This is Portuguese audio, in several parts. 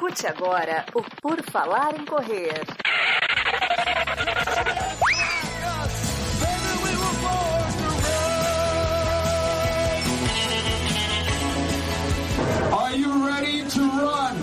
Escute agora o Por Falar em Correr. Are you ready to run?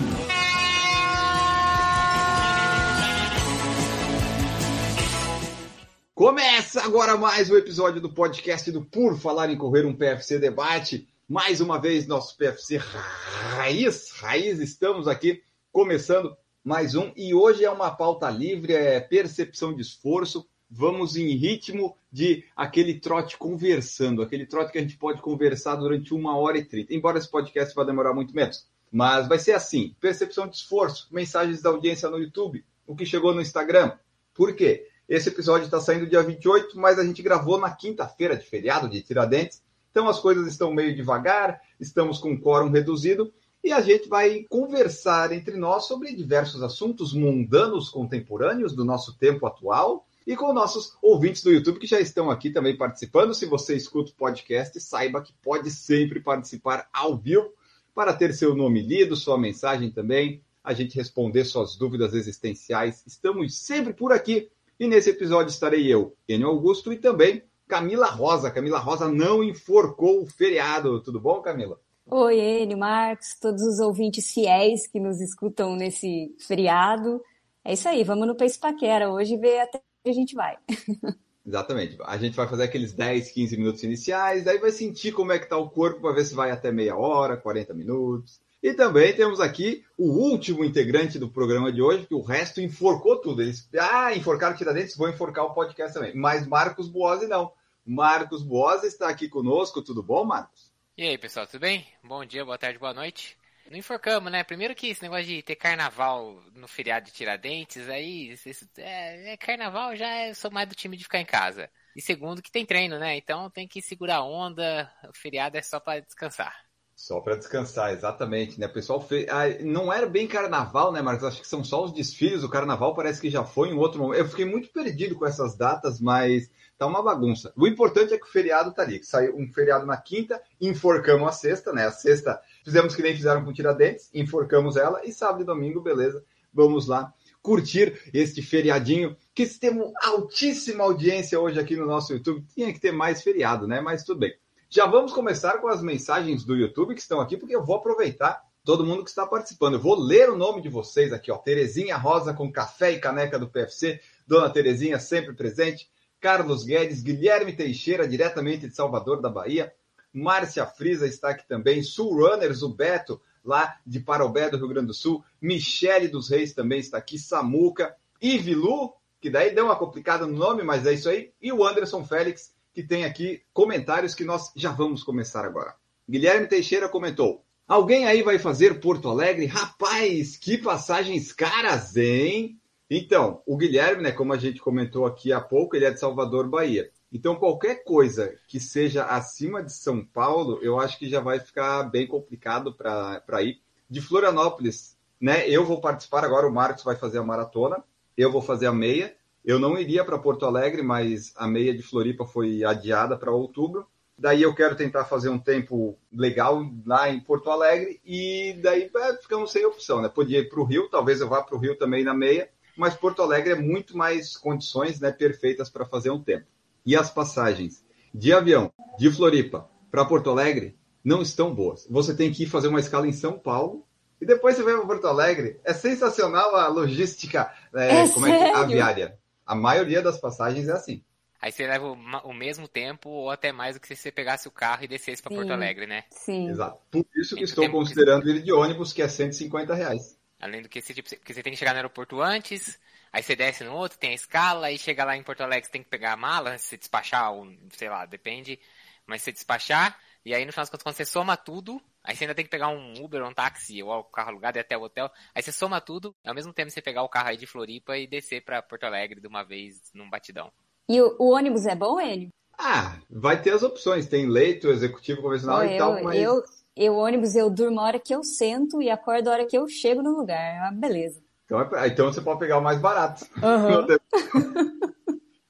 Começa agora mais um episódio do podcast do Por Falar em Correr, um PFC Debate. Mais uma vez, nosso PFC Raiz, Raiz, estamos aqui começando mais um. E hoje é uma pauta livre, é percepção de esforço. Vamos em ritmo de aquele trote conversando, aquele trote que a gente pode conversar durante uma hora e trinta. Embora esse podcast vá demorar muito menos. Mas vai ser assim: percepção de esforço, mensagens da audiência no YouTube, o que chegou no Instagram. Por quê? Esse episódio está saindo dia 28, mas a gente gravou na quinta-feira de feriado de Tiradentes. Então as coisas estão meio devagar, estamos com um quórum reduzido e a gente vai conversar entre nós sobre diversos assuntos mundanos contemporâneos do nosso tempo atual e com nossos ouvintes do YouTube que já estão aqui também participando. Se você escuta o podcast, saiba que pode sempre participar ao vivo para ter seu nome lido, sua mensagem também, a gente responder suas dúvidas existenciais. Estamos sempre por aqui e nesse episódio estarei eu, Enio Augusto, e também Camila Rosa. Camila Rosa não enforcou o feriado. Tudo bom, Camila? Oi, Enio, Marcos, todos os ouvintes fiéis que nos escutam nesse feriado. É isso aí, vamos no Pace Paquera hoje ver até onde a gente vai. Exatamente. A gente vai fazer aqueles 10, 15 minutos iniciais, daí vai sentir como é que está o corpo para ver se vai até meia hora, 40 minutos. E também temos aqui o último integrante do programa de hoje, que o resto enforcou tudo. Eles, ah, enforcaram Tiradentes, vou enforcar o podcast também. Mas Marcos Boazzi não. Marcos Boazzi está aqui conosco. Tudo bom, Marcos? E aí, pessoal, tudo bem? Bom dia, boa tarde, boa noite. Não enforcamos, né? Primeiro que esse negócio de ter carnaval no feriado de Tiradentes, aí é, é carnaval, já é, sou mais do time de ficar em casa. E segundo que tem treino, né? Então tem que segurar a onda, o feriado é só para descansar. Só para descansar, exatamente, né? O pessoal fez. Ah, não era bem carnaval, né, Marcos? Acho que são só os desfiles. O carnaval parece que já foi em outro momento. Eu fiquei muito perdido com essas datas, mas tá uma bagunça. O importante é que o feriado tá ali. Saiu um feriado na quinta, enforcamos a sexta, né? A sexta fizemos que nem fizeram com Tiradentes, enforcamos ela e sábado e domingo, beleza? Vamos lá curtir este feriadinho, que temos altíssima audiência hoje aqui no nosso YouTube. Tinha que ter mais feriado, né? Mas tudo bem. Já vamos começar com as mensagens do YouTube que estão aqui, porque eu vou aproveitar todo mundo que está participando. Eu vou ler o nome de vocês aqui, ó. Terezinha Rosa com café e caneca do PFC, Dona Terezinha sempre presente, Carlos Guedes, Guilherme Teixeira, diretamente de Salvador da Bahia, Márcia Frisa está aqui também, Sul Runners, o Beto, lá de Parobé do Rio Grande do Sul, Michele dos Reis também está aqui, Samuca, Ivilu, que daí deu uma complicada no nome, mas é isso aí, e o Anderson Félix, que tem aqui comentários que nós já vamos começar agora. Guilherme Teixeira comentou: Alguém aí vai fazer Porto Alegre? Rapaz, que passagens caras, hein? Então, o Guilherme, né, como a gente comentou aqui há pouco, ele é de Salvador, Bahia. Então, qualquer coisa que seja acima de São Paulo, eu acho que já vai ficar bem complicado para ir. De Florianópolis, né? Eu vou participar agora, o Marcos vai fazer a maratona, eu vou fazer a meia. Eu não iria para Porto Alegre, mas a meia de Floripa foi adiada para outubro. Daí eu quero tentar fazer um tempo legal lá em Porto Alegre e daí é, ficamos sem opção, né? Podia ir para o Rio, talvez eu vá para o Rio também na meia, mas Porto Alegre é muito mais condições né, perfeitas para fazer um tempo. E as passagens de avião de Floripa para Porto Alegre não estão boas. Você tem que ir fazer uma escala em São Paulo e depois você vai para Porto Alegre. É sensacional a logística é, É como é que, aviária. A maioria das passagens é assim. Aí você leva o, mesmo tempo ou até mais do que se você pegasse o carro e descesse para. Porto Alegre, né? Sim. Exato. Por isso que estou tempo que- considerando ir de ônibus, que é 150 reais. Além do que esse tipo, porque você tem que chegar no aeroporto antes, aí você desce no outro, tem a escala, aí chega lá em Porto Alegre, você tem que pegar a mala, se despachar, ou, sei lá, depende, mas você despachar, e aí no final das contas, quando você soma tudo, aí você ainda tem que pegar um Uber, um táxi, ou o carro alugado e até o hotel, aí você soma tudo, ao mesmo tempo você pegar o carro aí de Floripa e descer pra Porto Alegre de uma vez num batidão. E o, o ônibus é bom, Enio? Ah, vai ter as opções. Tem leito, executivo convencional Ó, e tal, eu, mas eu, eu, ônibus, eu durmo a hora que eu sento e acordo a hora que eu chego no lugar. É uma beleza. Então, é então você pode pegar o mais barato. Aham.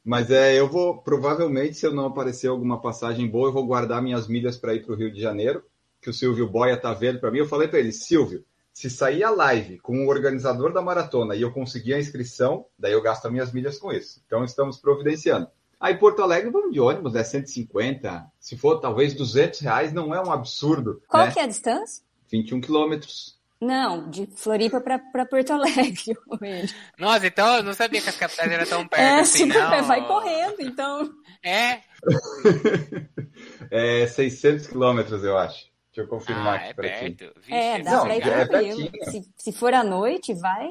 Mas é, eu vou, provavelmente, se eu não aparecer alguma passagem boa, eu vou guardar minhas milhas para ir para o Rio de Janeiro, que o Silvio Boia tá vendo para mim. Eu falei para ele, Silvio, Se sair a live com o organizador da maratona e eu conseguir a inscrição, daí eu gasto as minhas milhas com isso. Então estamos providenciando. Aí Porto Alegre vamos de ônibus, é 150. Se for talvez 200 reais, não é um absurdo. Qual né? que é a distância? 21 quilômetros. Não, de Floripa pra, pra Porto Alegre. Nossa, então eu não sabia que as capitais eram tão perto É, assim, super não. perto, vai correndo, então. É? é 600 quilômetros, eu acho. Deixa eu confirmar Ah, aqui é pra ti. É, dá Não, pra ir é tranquilo. se, se for à noite, vai,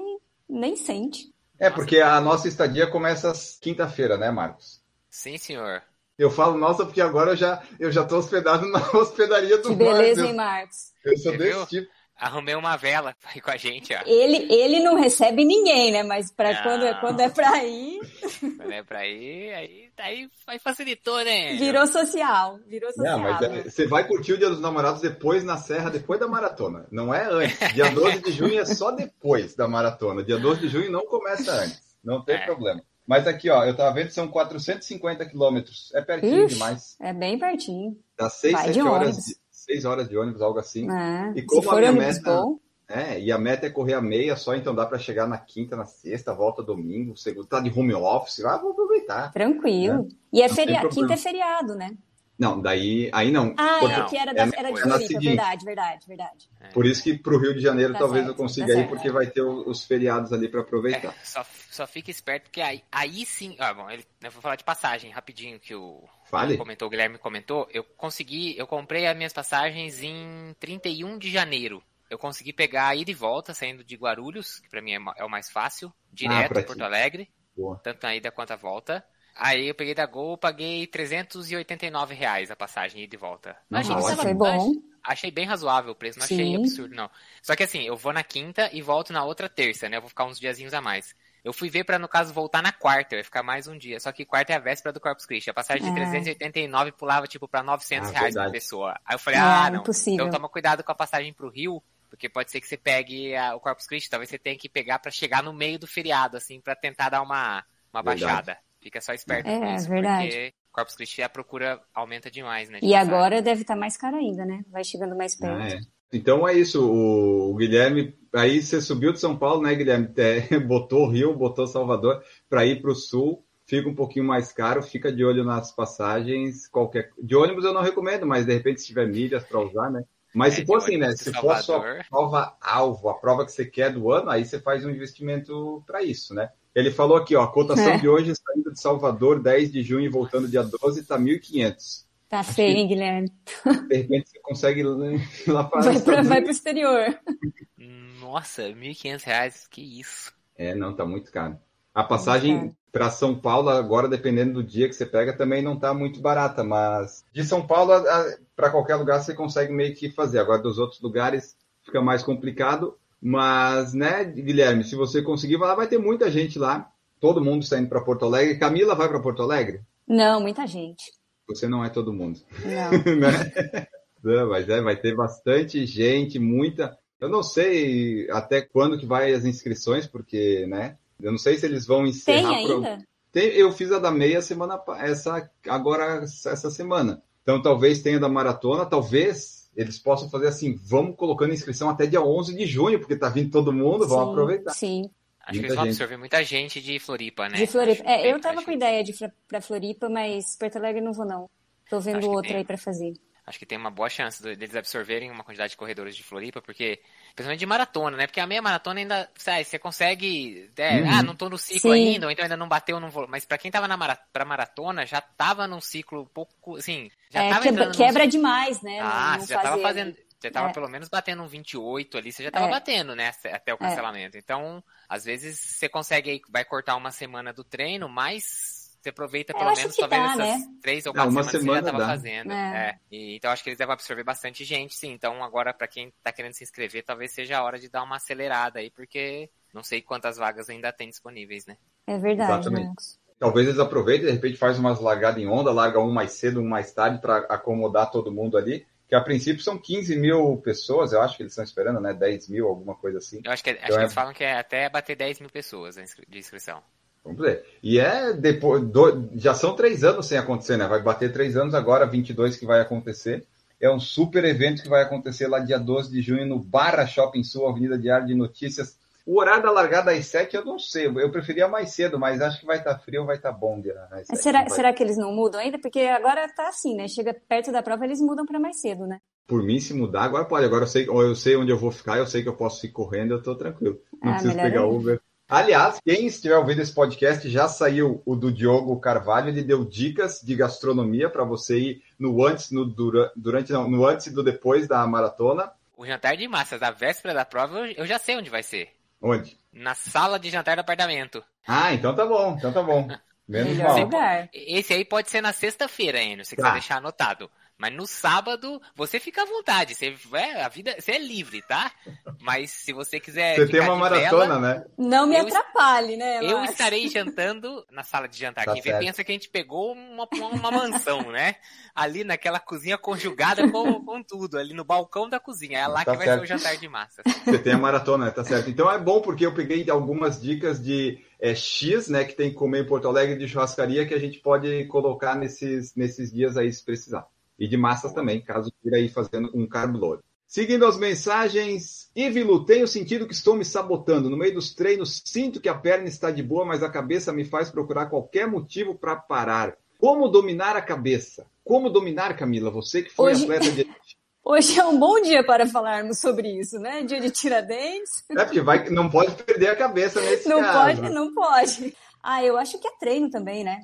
nem sente. É, porque a nossa estadia começa às quinta-feira, né, Marcos? Sim, senhor. Eu falo nossa porque agora eu já, eu já tô hospedado na hospedaria do Que beleza, Marcos. hein, Marcos? Eu sou Você desse viu? tipo. Arrumei uma vela pra ir com a gente, ó. Ele, ele não recebe ninguém, né? Mas pra quando, é- quando é pra ir, Quando é pra ir, aí, aí, aí facilitou, né? virou social. Virou social. Não, mas é- você vai curtir o Dia dos Namorados depois na Serra, depois da maratona. Não é antes. Dia 12 de junho é só depois da maratona. Dia 12 de junho não começa antes. Não tem É. problema. Mas aqui, ó, eu tava vendo, são 450 quilômetros. É pertinho Ixi. demais. É bem pertinho. Dá 6, Vai 7 de horas, 6 horas de ônibus, algo assim. É. E como a minha meta- bom, É, e a meta é correr a meia só, então dá pra chegar na quinta, na sexta, volta domingo, segundo, tá de home office, ah, vou aproveitar. tranquilo. E é. Quinta é feriado, né? Não, daí, aí não. Ah, Porque- é que era, da, é era de na Floripa, seguinte. verdade, verdade, verdade. Por isso que pro Rio de Janeiro Tá talvez certo, eu consiga tá ir, certo. porque vai ter o- os feriados ali pra aproveitar. É, só, só fica esperto, porque aí, aí sim. Ah, bom, ele, eu vou falar de passagem rapidinho que o Fale. comentou, o Guilherme comentou. Eu consegui, eu comprei as minhas passagens em 31 de janeiro. Eu consegui pegar a ida e volta, saindo de Guarulhos, que pra mim é, é o mais fácil, direto Ah, pra em Porto. Alegre, Boa. tanto a ida quanto a volta. Aí eu peguei da Gol, paguei 389 reais a passagem ida e volta. Não, Achei- tava- Foi bom. Achei bem razoável o preço, não achei Sim. absurdo, não. Só que assim, eu vou na quinta e volto na outra terça, né? Eu vou ficar uns diazinhos a mais. Eu fui ver pra, no caso, voltar na quarta, eu ia ficar mais um dia. Só que quarta é a véspera do Corpus Christi. A passagem de É. 389 pulava, tipo, pra 900 Ah, reais por verdade. pessoa. Aí eu falei, É, ah, não. impossível. Então toma cuidado com a passagem pro Rio, porque pode ser que você pegue a- o Corpus Christi. Talvez você tenha que pegar pra chegar no meio do feriado, assim, pra tentar dar uma, uma Verdade. baixada. Fica só esperto É, com isso, verdade. porque Corpus Christi a procura aumenta demais, né? de E passagem. agora deve estar mais caro ainda, né? Vai chegando mais perto. Ah, é. Então é isso, o, Guilherme, aí você subiu de São Paulo, né, Guilherme? É, botou o Rio, botou Salvador para ir para o sul, fica um pouquinho mais caro, fica de olho nas passagens, qualquer. De ônibus eu não recomendo, mas de repente se tiver milhas para usar, né? Mas É, se for assim, né? Se for a sua prova alvo, a prova que você quer do ano, aí você faz um investimento para isso, né? Ele falou aqui, ó, a cotação É. de hoje saindo de Salvador, 10 de junho e voltando dia 12, tá 1.500. Tá feio, hein, Guilherme? De repente você consegue ir lá para Vai, pra, vai pro exterior. Nossa, 1.500 reais, que isso. É, não, tá muito caro. A passagem para São Paulo, agora, dependendo do dia que você pega, também não tá muito barata, mas de São Paulo para qualquer lugar você consegue meio que fazer. Agora, dos outros lugares fica mais complicado. Mas, né, Guilherme, se você conseguir, vai lá, vai ter muita gente lá. Todo mundo está indo para Porto Alegre. Camila vai para Porto Alegre? Não, muita gente. Você não é todo mundo. Não. né? Não, mas é, vai ter bastante gente, muita. Eu não sei até quando que vai as inscrições, porque, né? Eu não sei se eles vão Tem encerrar. pro- ainda? Tem- eu fiz a da meia semana, essa agora essa semana. Então talvez tenha da maratona, talvez eles possam fazer assim, vamos colocando inscrição até dia 11 de junho, porque tá vindo todo mundo, vamos Sim, aproveitar. Sim, Acho que Muita eles vão gente. absorver muita gente de Floripa, né? de Floripa. Acho É, bem- eu tava com ideia de ir pra- Floripa, mas Porto Alegre não vou, não. Tô vendo Acho que outra tem. aí pra fazer. Acho que tem uma boa chance deles absorverem uma quantidade de corredores de Floripa, porque. Principalmente de maratona, né? Porque a meia maratona ainda. Sabe, você consegue. é, Uhum. Ah, não tô no ciclo Sim. ainda, ou então ainda não bateu, não vou. Mas pra quem tava na mara, pra maratona, já tava num ciclo um pouco. Assim. Já É, tava quebra, quebra demais, né? Ah, não, você já tava fazendo. Você tava É. pelo menos batendo um 28 ali, você já tava É. batendo, né? Até o cancelamento. Então, às vezes você consegue aí, vai cortar uma semana do treino, mas você aproveita pelo acho menos que talvez dá, essas né? três ou quatro uma semanas que você semana já tava dá. fazendo. É. É. E, então acho que eles devem absorver bastante gente, sim. Então agora, pra quem tá querendo se inscrever, talvez seja a hora de dar uma acelerada aí, porque não sei quantas vagas ainda tem disponíveis, né? É verdade, Exatamente. Marcos. Talvez eles aproveitem, de repente faz umas largadas em onda, larga um mais cedo, um mais tarde, para acomodar todo mundo ali. Que a princípio são 15 mil pessoas, eu acho que eles estão esperando, né? 10 mil, alguma coisa assim. Eu acho que, acho Então que é- eles falam que é até bater 10 mil pessoas de inscrição. Vamos ver. E é depois. do- já são três anos sem acontecer, né? Vai bater três anos agora, 22 que vai acontecer. é um super evento que vai acontecer lá dia 12 de junho no Barra Shopping Sul, Avenida Diário de Notícias. O horário da largada às 7 eu não sei, eu preferia mais cedo, mas acho que vai estar tá frio, vai estar tá bom. Né, será, será que eles não mudam ainda? Porque agora tá assim, né? Chega perto da prova, eles mudam para mais cedo, né? Por mim, se mudar, agora pode. Agora eu sei, eu sei onde eu vou ficar, eu sei que eu posso ir correndo, eu tô tranquilo. Não ah, preciso pegar Uber. Aliás, quem estiver ouvindo esse podcast, já saiu o do Diogo Carvalho, ele deu dicas de gastronomia para você ir no antes, no dura, durante, não, no antes e do depois da maratona. O jantar de massas da véspera da prova, eu já sei onde vai ser. Onde? Na sala de jantar do apartamento. Ah, então tá bom, então tá bom. Menos mal. Esse aí pode ser na sexta-feira, Enio, se você quiser tá. deixar anotado. Mas no sábado, você fica à vontade. Você, é, a vida, você é livre, tá? Mas se você quiser. Você tem uma maratona, vela, né? Não me atrapalhe, né? Eu estarei jantando na sala de jantar. Tá Quem vê pensa que a gente pegou uma, uma mansão, né? Ali naquela cozinha conjugada com, com tudo, ali no balcão da cozinha. É lá tá que vai ser o jantar de massa. Você tem a maratona, né? tá certo. Então é bom porque eu peguei algumas dicas de é, X, né, que tem que comer em Porto Alegre de churrascaria que a gente pode colocar nesses, nesses dias aí se precisar. E de massas também, caso queira ir fazendo um carb load. Seguindo as mensagens, Ivilo, tenho sentido que estou me sabotando. No meio dos treinos, sinto que a perna está de boa, mas a cabeça me faz procurar qualquer motivo para parar. Como dominar a cabeça? Como dominar, Camila? Você que foi Hoje... atleta de Hoje é um bom dia para falarmos sobre isso, né? Dia de tiradentes. É porque vai, não pode perder a cabeça nesse não caso. Pode, não pode. Ah, eu acho que é treino também, né?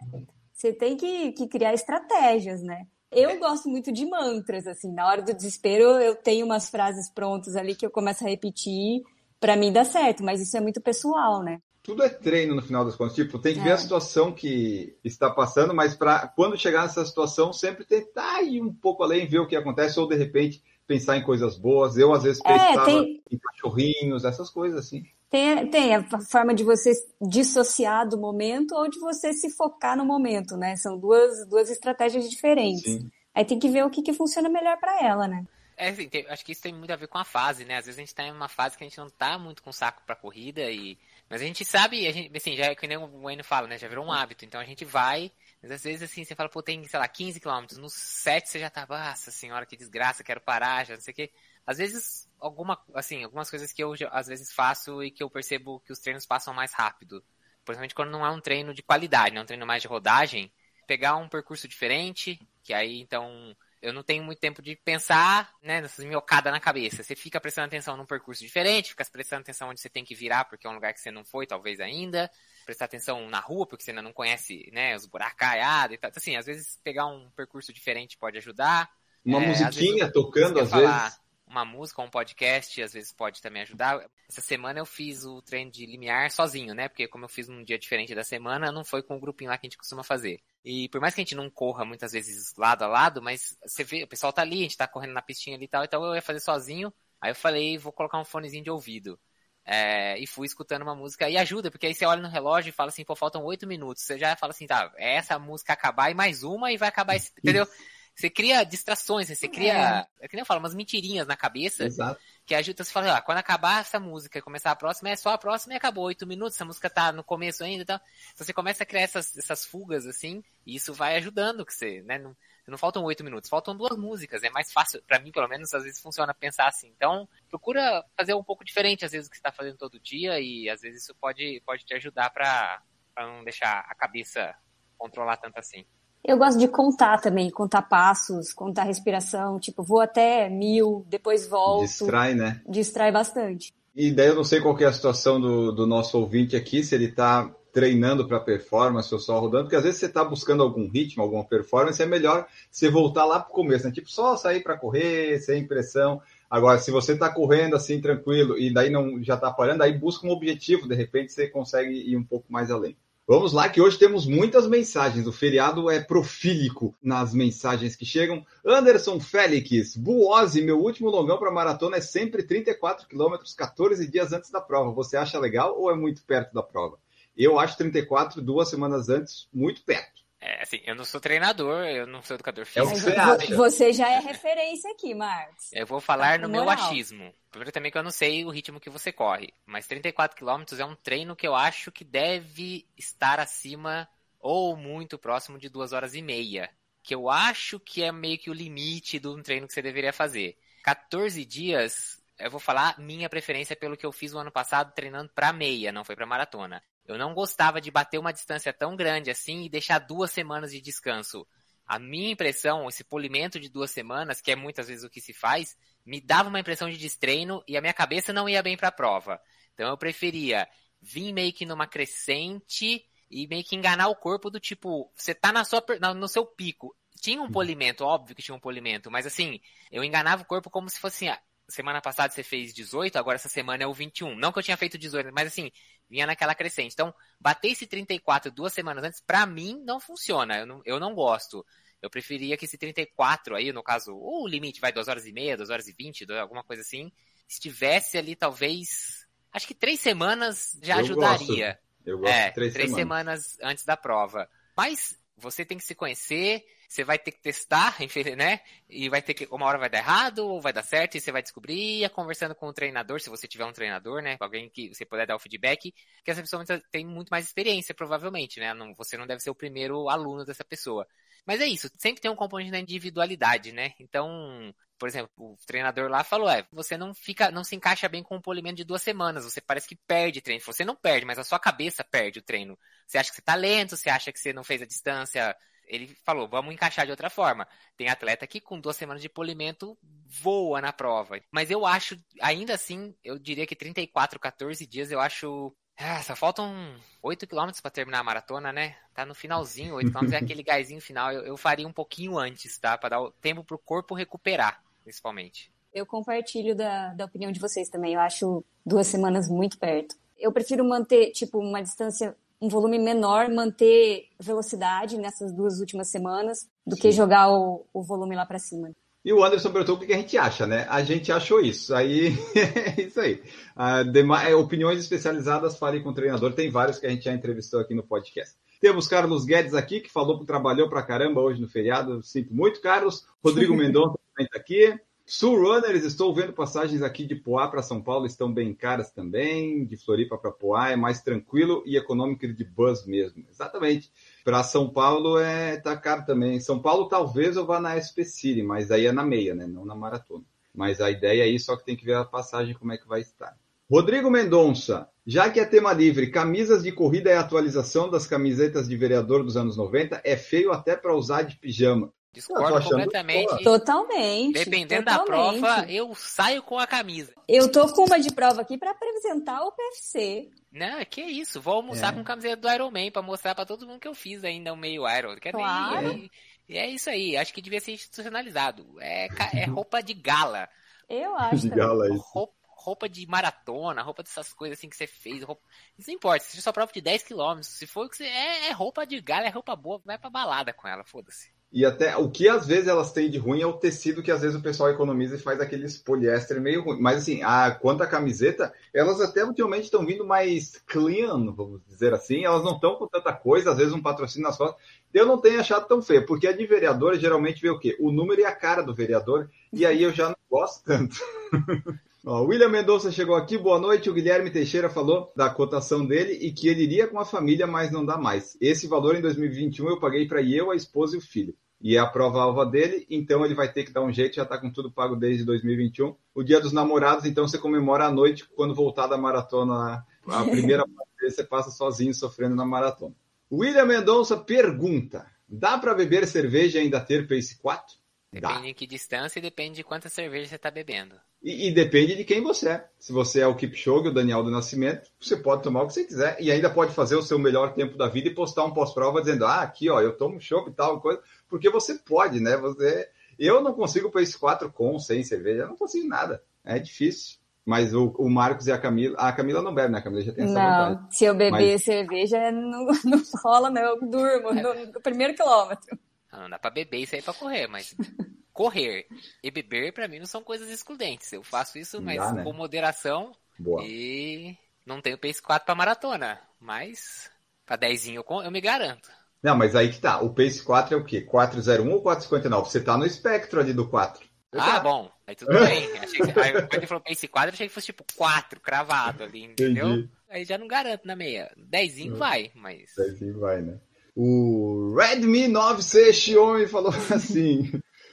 Você tem que, que criar estratégias, né? Eu gosto muito de mantras, assim. Na hora do desespero, eu tenho umas frases prontas ali que eu começo a repetir. Para mim dá certo, mas isso é muito pessoal, né? Tudo é treino no final das contas. Tipo, tem que é. ver a situação que está passando, mas para quando chegar nessa situação, sempre tentar ir um pouco além, ver o que acontece, ou de repente pensar em coisas boas. Eu, às vezes, é, pensava é, tem... em cachorrinhos, essas coisas assim. Tem, tem a forma de você dissociar do momento ou de você se focar no momento, né? São duas, duas estratégias diferentes. Sim. Aí tem que ver o que, que funciona melhor para ela, né? É, assim, tem, acho que isso tem muito a ver com a fase, né? Às vezes a gente tá em uma fase que a gente não tá muito com saco pra corrida e... Mas a gente sabe, a gente, assim, já é que nem o Wayne fala, né? Já virou um hábito. Então a gente vai, mas às vezes assim, você fala, pô, tem, sei lá, 15 quilômetros. Nos 7 você já tá, nossa senhora, que desgraça, quero parar, já não sei o quê. Às vezes alguma, assim, algumas coisas que eu às vezes faço e que eu percebo que os treinos passam mais rápido. Principalmente quando não é um treino de qualidade, não é um treino mais de rodagem. Pegar um percurso diferente, que aí então eu não tenho muito tempo de pensar, né, nessas minhocadas na cabeça. Você fica prestando atenção num percurso diferente, fica prestando atenção onde você tem que virar, porque é um lugar que você não foi, talvez ainda. Prestar atenção na rua, porque você ainda não conhece, né, os buracaiados e tal. Então, assim, às vezes pegar um percurso diferente pode ajudar. Uma é, musiquinha às tocando, às falar, vezes uma música, um podcast, às vezes pode também ajudar. Essa semana eu fiz o treino de limiar sozinho, né? Porque como eu fiz num dia diferente da semana, não foi com o grupinho lá que a gente costuma fazer. E por mais que a gente não corra muitas vezes lado a lado, mas você vê, o pessoal tá ali, a gente tá correndo na pistinha ali e tal, então eu ia fazer sozinho. Aí eu falei, vou colocar um fonezinho de ouvido. É, e fui escutando uma música e ajuda, porque aí você olha no relógio e fala assim, pô, faltam oito minutos. Você já fala assim, tá, é essa música acabar e mais uma e vai acabar esse, entendeu? Você cria distrações, né? você cria, é. é que nem eu falo, umas mentirinhas na cabeça. Exato. Que ajuda você a falar, ah, quando acabar essa música e começar a próxima, é só a próxima e acabou. Oito minutos, essa música tá no começo ainda e tal. Então você começa a criar essas, essas fugas, assim, e isso vai ajudando que você, né? Não, não faltam oito minutos, faltam duas músicas. É mais fácil, para mim, pelo menos, às vezes funciona pensar assim. Então, procura fazer um pouco diferente, às vezes, o que você tá fazendo todo dia, e às vezes isso pode, pode te ajudar para não deixar a cabeça controlar tanto assim. Eu gosto de contar também, contar passos, contar respiração, tipo, vou até mil, depois volto. Distrai, né? Distrai bastante. E daí eu não sei qual é a situação do, do nosso ouvinte aqui, se ele está treinando para performance ou só rodando, porque às vezes você está buscando algum ritmo, alguma performance, é melhor você voltar lá para o começo, né? Tipo, só sair para correr, sem pressão. Agora, se você está correndo assim tranquilo e daí não já está parando, aí busca um objetivo, de repente você consegue ir um pouco mais além. Vamos lá, que hoje temos muitas mensagens. O feriado é profílico nas mensagens que chegam. Anderson Félix, Buose, meu último longão para maratona é sempre 34 quilômetros, 14 dias antes da prova. Você acha legal ou é muito perto da prova? Eu acho 34, duas semanas antes, muito perto. É, assim, eu não sou treinador, eu não sou educador físico. É o que você, já é referência aqui, Marcos. Eu vou falar no moral. meu achismo. Primeiro também que eu não sei o ritmo que você corre, mas 34 km é um treino que eu acho que deve estar acima ou muito próximo de duas horas e meia. que eu acho que é meio que o limite do treino que você deveria fazer. 14 dias, eu vou falar minha preferência pelo que eu fiz o ano passado treinando para meia, não foi para maratona. Eu não gostava de bater uma distância tão grande assim e deixar duas semanas de descanso. A minha impressão, esse polimento de duas semanas, que é muitas vezes o que se faz, me dava uma impressão de destreino e a minha cabeça não ia bem para a prova. Então eu preferia vir meio que numa crescente e meio que enganar o corpo do tipo, você tá na sua, no seu pico. Tinha um polimento, óbvio que tinha um polimento, mas assim, eu enganava o corpo como se fosse assim, semana passada você fez 18, agora essa semana é o 21. Não que eu tinha feito 18, mas assim, vinha naquela crescente. Então, bater esse 34 duas semanas antes, pra mim, não funciona. Eu não, eu não gosto. Eu preferia que esse 34 aí, no caso, o limite vai 2 horas e meia, 2 horas e 20, alguma coisa assim, estivesse ali talvez, acho que três semanas já Eu ajudaria. gosto. Eu gosto É, de três, três semanas. semanas antes da prova. Mas você tem que se conhecer, você vai ter que testar, né? E vai ter que. Uma hora vai dar errado, ou vai dar certo, e você vai descobrir, é conversando com o treinador, se você tiver um treinador, né? Alguém que você puder dar o feedback, que essa pessoa tem muito mais experiência, provavelmente, né? Não, você não deve ser o primeiro aluno dessa pessoa. Mas é isso, sempre tem um componente da individualidade, né? Então, por exemplo, o treinador lá falou, é, você não fica, não se encaixa bem com um polimento de duas semanas, você parece que perde treino. Você não perde, mas a sua cabeça perde o treino. Você acha que você tá lento, você acha que você não fez a distância. Ele falou, vamos encaixar de outra forma. Tem atleta que com duas semanas de polimento voa na prova. Mas eu acho, ainda assim, eu diria que 34, 14 dias eu acho ah, só faltam 8 km para terminar a maratona, né? Tá no finalzinho, 8 km é aquele gásinho final. Eu, eu, faria um pouquinho antes, tá? Para dar o tempo pro corpo recuperar, principalmente. Eu compartilho da, da opinião de vocês também. Eu acho duas semanas muito perto. Eu prefiro manter, tipo, uma distância, um volume menor, manter velocidade nessas duas últimas semanas, do Sim. que jogar o, o volume lá para cima. E o Anderson perguntou o que a gente acha, né? A gente achou isso. Aí é isso aí. Uh, demais, opiniões especializadas, fale com o treinador. Tem vários que a gente já entrevistou aqui no podcast. Temos Carlos Guedes aqui, que falou que trabalhou pra caramba hoje no feriado. Sinto muito, Carlos. Rodrigo Mendonça também está aqui. Sul Runners, estou vendo passagens aqui de Poá para São Paulo, estão bem caras também. De Floripa para Poá é mais tranquilo e econômico de bus mesmo. Exatamente. Para São Paulo é tá caro também. São Paulo talvez eu vá na SP City, mas aí é na meia, né? Não na maratona. Mas a ideia aí só que tem que ver a passagem como é que vai estar. Rodrigo Mendonça, já que é tema livre, camisas de corrida é atualização das camisetas de vereador dos anos 90, é feio até para usar de pijama. Discordo completamente. Totalmente. Dependendo totalmente. da prova, eu saio com a camisa. Eu tô com uma de prova aqui para apresentar o PFC. Não, que isso. Vou almoçar é. com camiseta do Iron Man pra mostrar pra todo mundo que eu fiz ainda o meio Iron. Quer claro. Nem, e é isso aí. Acho que devia ser institucionalizado. É, é roupa de gala. Eu acho. De gala, isso. Roupa, roupa de maratona, roupa dessas coisas assim que você fez. Roupa... Isso não importa. Se só prova de 10km, se for que você. É, é roupa de gala, é roupa boa. Vai pra balada com ela, foda-se. E até o que às vezes elas têm de ruim é o tecido que às vezes o pessoal economiza e faz aqueles poliéster meio ruim. Mas assim, a, quanto à camiseta, elas até ultimamente estão vindo mais clean, vamos dizer assim. Elas não estão com tanta coisa, às vezes um patrocínio nas costas. Eu não tenho achado tão feio, porque a de vereador geralmente vê o quê? O número e a cara do vereador, e aí eu já não gosto tanto. Ó, William Mendonça chegou aqui, boa noite. O Guilherme Teixeira falou da cotação dele e que ele iria com a família, mas não dá mais. Esse valor em 2021 eu paguei para eu, a esposa e o filho e é a prova alva dele, então ele vai ter que dar um jeito, já está com tudo pago desde 2021. O dia dos namorados, então você comemora à noite, quando voltar da maratona, a primeira parte você passa sozinho sofrendo na maratona. William Mendonça pergunta: dá para beber cerveja e ainda ter pace 4? Depende Dá. em que distância e depende de quanta cerveja você está bebendo. E, e, depende de quem você é. Se você é o Kipchoge, o Daniel do Nascimento, você pode tomar o que você quiser e ainda pode fazer o seu melhor tempo da vida e postar um pós-prova dizendo: ah, aqui, ó, eu tomo chopp e tal, coisa, porque você pode, né? Você... Eu não consigo pace 4 com, sem cerveja, eu não consigo nada. É difícil. Mas o, o, Marcos e a Camila. A Camila não bebe, né? A Camila já tem essa Não, vantagem. se eu beber Mas- cerveja, não, não rola, não. Eu durmo no, no primeiro quilômetro. Não, não dá pra beber e sair pra correr, mas correr e beber pra mim não são coisas excludentes. Eu faço isso, mas dá, né? com moderação Boa. e não tenho pace 4 pra maratona. Mas pra 10 eu, eu me garanto. Não, mas aí que tá. O Pace 4 é o quê? 401 ou 459? Você tá no espectro ali do 4. Ah, bom. Aí tudo bem. Achei que, aí, quando ele falou pace 4, eu achei que fosse tipo 4 cravado ali, entendeu? Entendi. Aí já não garanto na meia. 10 vai, mas. Assim vai, né? O Redmi 9C Xiaomi falou assim: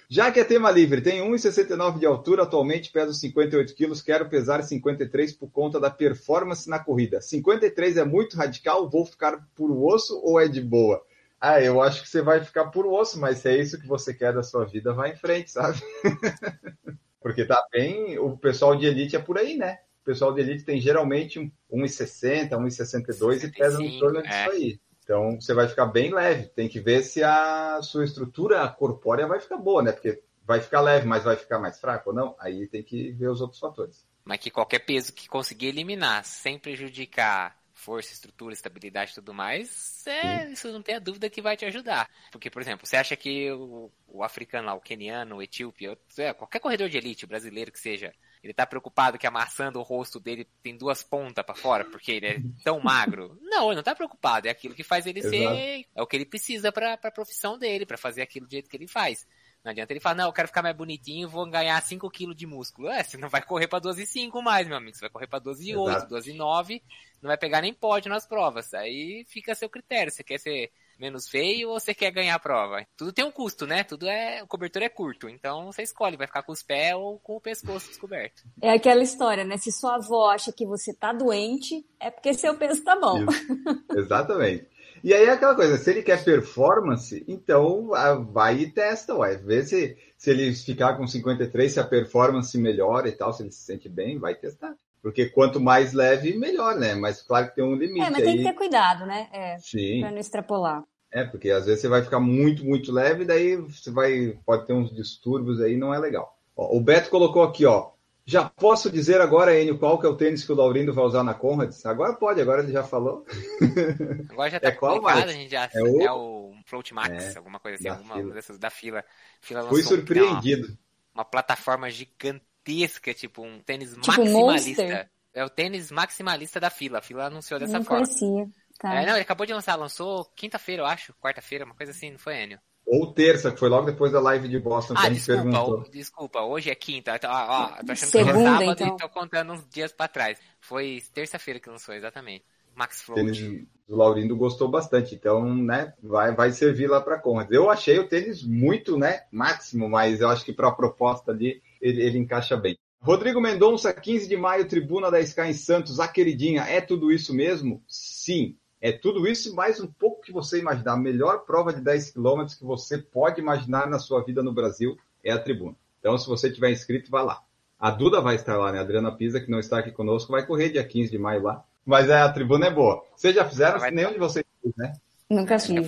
já que é tema livre, tenho 1,69 de altura, atualmente peso 58 quilos, quero pesar 53 por conta da performance na corrida. 53 é muito radical, vou ficar por osso ou é de boa? Ah, eu acho que você vai ficar por osso, mas se é isso que você quer da sua vida, vai em frente, sabe? Porque tá bem, o pessoal de elite é por aí, né? O pessoal de elite tem geralmente 1,60, 1,62 e pesa em torno disso é. aí. Então você vai ficar bem leve. Tem que ver se a sua estrutura corpórea vai ficar boa, né? Porque vai ficar leve, mas vai ficar mais fraco ou não? Aí tem que ver os outros fatores. Mas que qualquer peso que conseguir eliminar sem prejudicar força, estrutura, estabilidade e tudo mais, é, isso não tem a dúvida que vai te ajudar. Porque, por exemplo, você acha que o, o africano lá, o keniano, o etíope, é, qualquer corredor de elite, brasileiro que seja, ele tá preocupado que amassando o rosto dele tem duas pontas para fora, porque ele é tão magro. Não, ele não tá preocupado. É aquilo que faz ele Exato. ser. É o que ele precisa pra, pra profissão dele, para fazer aquilo do jeito que ele faz. Não adianta ele falar, não, eu quero ficar mais bonitinho, vou ganhar 5 kg de músculo. É, você não vai correr pra 12,5 mais, meu amigo. Você vai correr pra 12,8, 12,9, não vai pegar nem pódio nas provas. Aí fica a seu critério. Você quer ser menos feio ou você quer ganhar a prova? Tudo tem um custo, né? Tudo é. O cobertor é curto. Então você escolhe, vai ficar com os pés ou com o pescoço descoberto. É aquela história, né? Se sua avó acha que você tá doente, é porque seu peso tá bom. Exatamente. E aí é aquela coisa, se ele quer performance, então ah, vai e testa, ué. Vê se, se ele ficar com 53, se a performance melhora e tal, se ele se sente bem, vai testar. Porque quanto mais leve, melhor, né? Mas claro que tem um limite. É, mas tem que ter cuidado, né? É, Sim. Pra não extrapolar. É, porque às vezes você vai ficar muito, muito leve, daí você vai, pode ter uns distúrbios aí, não é legal. Ó, o Beto colocou aqui, ó. Já posso dizer agora, Enio, qual que é o tênis que o Laurindo vai usar na Conrads? Agora pode, agora ele já falou. Agora já tá é qual a gente já é o, é o Float Max, é, alguma coisa assim, alguma fila. dessas da fila. fila Fui surpreendido. Uma, uma, plataforma gigantesca, tipo um tênis tipo maximalista. Monster. É o tênis maximalista da fila. A fila anunciou dessa não forma. Conhecia. Tá. É, não, ele acabou de lançar, lançou quinta-feira, eu acho, quarta-feira, uma coisa assim, não foi, Enio? Ou terça, que foi logo depois da live de Boston ah, que a gente desculpa, perguntou. O, desculpa, hoje é quinta. Ó, ó, tô achando Segunda, que é sábado então. e tô contando uns dias pra trás. Foi terça-feira que lançou, exatamente. Max Float. Tênis do Laurindo gostou bastante, então, né, vai, vai servir lá para Conrad. Eu achei o tênis muito, né, máximo, mas eu acho que para a proposta ali ele, ele encaixa bem. Rodrigo Mendonça, 15 de maio, tribuna da Sky em Santos, a queridinha, é tudo isso mesmo? Sim. É tudo isso mais um pouco que você imaginar. A melhor prova de 10 quilômetros que você pode imaginar na sua vida no Brasil é a tribuna. Então, se você tiver inscrito, vá lá. A Duda vai estar lá, né? A Adriana Pisa, que não está aqui conosco, vai correr dia 15 de maio lá. Mas é, a tribuna é boa. Vocês já fizeram? Vai Nenhum de vocês fez, né? Nunca fiz.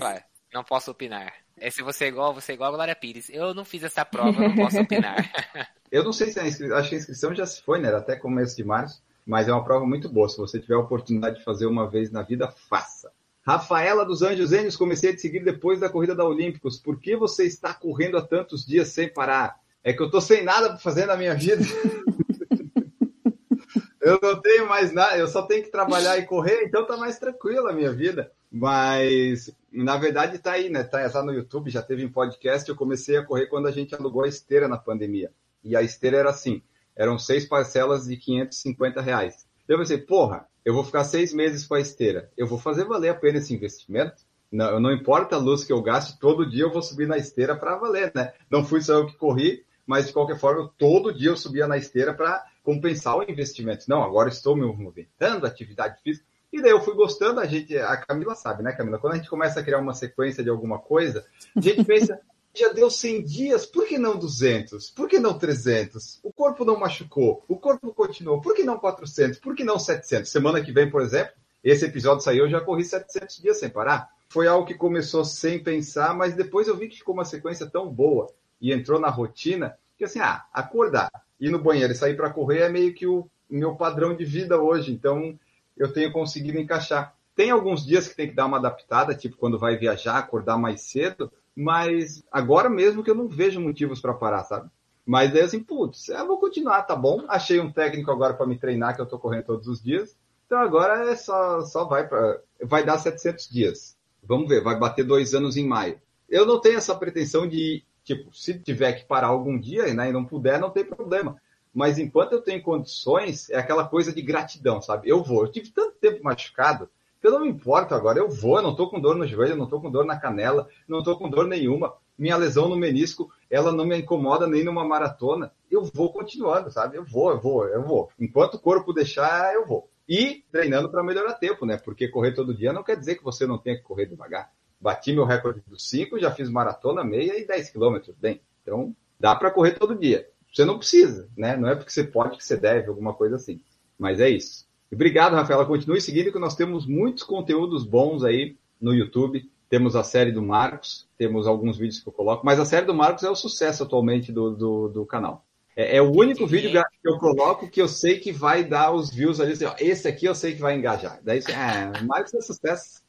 Não posso opinar. É, se você é igual, você é igual a Glória Pires. Eu não fiz essa prova, não posso opinar. eu não sei se a inscrição, acho que a inscrição já se foi, né? Até começo de março. Mas é uma prova muito boa. Se você tiver a oportunidade de fazer uma vez na vida, faça. Rafaela dos Anjos Ênios, comecei a te seguir depois da corrida da Olímpicos. Por que você está correndo há tantos dias sem parar? É que eu tô sem nada para fazer na minha vida. eu não tenho mais nada, eu só tenho que trabalhar e correr, então tá mais tranquila a minha vida. Mas, na verdade, tá aí, né? Tá, tá no YouTube, já teve em podcast. Eu comecei a correr quando a gente alugou a esteira na pandemia. E a esteira era assim: eram seis parcelas de 550 reais. Eu pensei, porra, eu vou ficar seis meses com a esteira. Eu vou fazer valer a pena esse investimento? Não, não importa a luz que eu gaste, todo dia eu vou subir na esteira para valer, né? Não fui só eu que corri, mas de qualquer forma, todo dia eu subia na esteira para compensar o investimento. Não, agora estou me movimentando, atividade física. E daí eu fui gostando, a gente, a Camila sabe, né, Camila? Quando a gente começa a criar uma sequência de alguma coisa, a gente pensa, já deu 100 dias, por que não 200? Por que não 300? O corpo não machucou, o corpo continuou, por que não 400? Por que não 700? Semana que vem, por exemplo, esse episódio saiu, eu já corri 700 dias sem parar. Foi algo que começou sem pensar, mas depois eu vi que ficou uma sequência tão boa e entrou na rotina que assim, ah, acordar, ir no banheiro e sair para correr é meio que o meu padrão de vida hoje, então eu tenho conseguido encaixar. Tem alguns dias que tem que dar uma adaptada, tipo quando vai viajar, acordar mais cedo, mas agora mesmo que eu não vejo motivos para parar, sabe? Mas daí assim, putz, eu vou continuar, tá bom. Achei um técnico agora para me treinar, que eu tô correndo todos os dias. Então agora é só, só vai para. Vai dar 700 dias. Vamos ver, vai bater dois anos em maio. Eu não tenho essa pretensão de, tipo, se tiver que parar algum dia né, e não puder, não tem problema. Mas enquanto eu tenho condições, é aquela coisa de gratidão, sabe? Eu vou. Eu tive tanto tempo machucado Eu não me importo agora, eu vou, eu não tô com dor no joelho, eu não tô com dor na canela, não tô com dor nenhuma. Minha lesão no menisco, ela não me incomoda nem numa maratona. Eu vou continuando, sabe? Eu vou, eu vou, eu vou. Enquanto o corpo deixar, eu vou. E treinando para melhorar tempo, né? Porque correr todo dia não quer dizer que você não tenha que correr devagar. Bati meu recorde dos 5, já fiz maratona, meia e 10 quilômetros. Bem, então dá para correr todo dia. Você não precisa, né? Não é porque você pode que você deve, alguma coisa assim. Mas é isso. Obrigado, Rafaela. Continue seguindo que nós temos muitos conteúdos bons aí no YouTube. Temos a série do Marcos, temos alguns vídeos que eu coloco, mas a série do Marcos é o sucesso atualmente do, do, do canal. É, é, o único vídeo que eu coloco que eu sei que vai dar os views ali. Assim, ó, esse aqui eu sei que vai engajar. Daí, é, Marcos é sucesso.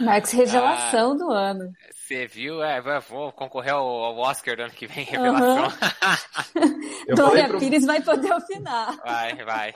Marcos, revelação ah, do ano. Você viu? É, vou concorrer ao, Oscar do ano que vem, revelação. Uhum. Glória pro... Pires vai poder opinar. Vai, vai.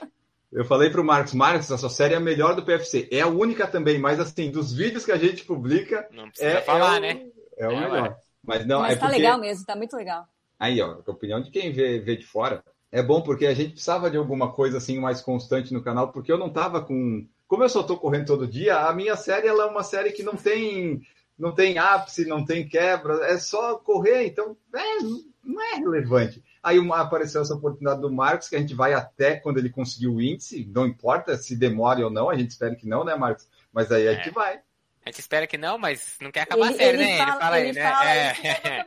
Eu falei pro Marcos, Marcos, a sua série é a melhor do PFC. É a única também, mas assim, dos vídeos que a gente publica. Não precisa é, falar, é o, né? É o é, melhor. Mas não, mas é tá porque... legal mesmo, tá muito legal. Aí, ó, a opinião de quem vê, vê de fora. É bom porque a gente precisava de alguma coisa assim mais constante no canal, porque eu não tava com. Como eu só tô correndo todo dia, a minha série ela é uma série que não tem não tem ápice, não tem quebra, é só correr, então é, não é relevante. Aí apareceu essa oportunidade do Marcos, que a gente vai até quando ele conseguir o índice, não importa se demore ou não, a gente espera que não, né, Marcos? Mas aí a gente é. vai. A gente espera que não, mas não quer acabar ele, a série, né? Fala, ele fala aí, né? Fala é.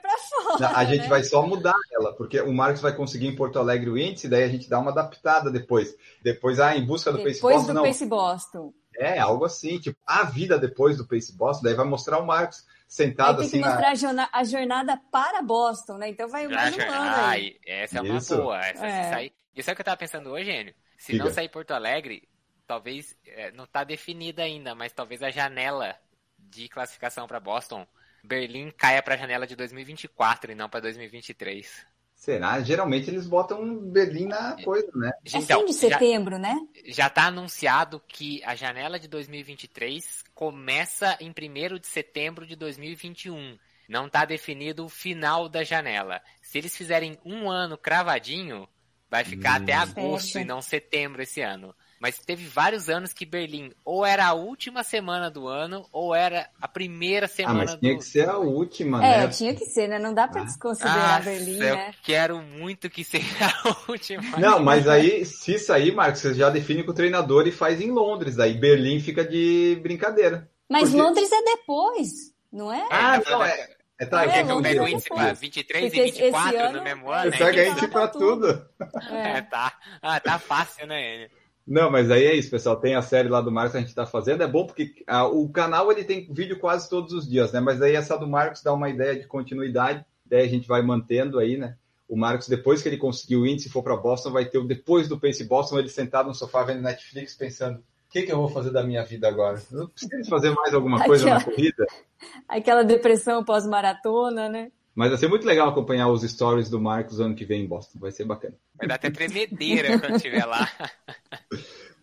Fora, a gente né? vai só mudar ela, porque o Marcos vai conseguir em Porto Alegre o índice, daí a gente dá uma adaptada depois. Depois, ah, em busca do depois Pace Boston. Depois do não. Pace Boston. É, algo assim, tipo, a vida depois do Pace Boston, daí vai mostrar o Marcos sentado aí tem que assim. mostrar a jornada para Boston, né? Então vai mais um ano aí. Essa é uma Isso. boa. Essa, é. sair... E sabe o que eu tava pensando hoje, Enio? Se Fica. não sair Porto Alegre, talvez, é, não tá definida ainda, mas talvez a janela de classificação para Boston, Berlim caia para a janela de 2024 e não para 2023. Será? Geralmente eles botam Berlim na coisa, né? É então, fim de setembro, já, né? Já está anunciado que a janela de 2023 começa em 1 de setembro de 2021. Não está definido o final da janela. Se eles fizerem um ano cravadinho, vai ficar hum. até agosto e não setembro esse ano mas teve vários anos que Berlim ou era a última semana do ano ou era a primeira semana ah, mas tinha que ser a última, é, né? É, tinha que ser, né? Não dá para ah. desconsiderar ah, Berlim, eu né? quero muito que seja a última. Não, mas aí, se sair, Marcos, você já define com o treinador e faz em Londres, daí Berlim fica de brincadeira. Mas porque... Londres é depois, não é? Ah, não, é... É, tá, é, eu pego índice para 23 Porque e 24 ano, no mesmo ano. Você pega índice para tudo. É. é, tá. Ah, tá fácil, né, Enio? Não, mas aí é isso, pessoal. Tem a série lá do Marcos que a gente está fazendo. É bom porque ah, o canal ele tem vídeo quase todos os dias, né? Mas aí essa do Marcos dá uma ideia de continuidade. Daí a gente vai mantendo aí, né? O Marcos, depois que ele conseguiu o índice e for para Boston, vai ter o depois do Pace Boston, ele sentado no sofá vendo Netflix pensando: o que, que eu vou fazer da minha vida agora? Eu preciso fazer mais alguma coisa aquela, na corrida? Aquela depressão pós-maratona, né? Mas vai ser muito legal acompanhar os stories do Marcos ano que vem em Boston. Vai ser bacana. Vai dar até tremedeira quando estiver lá.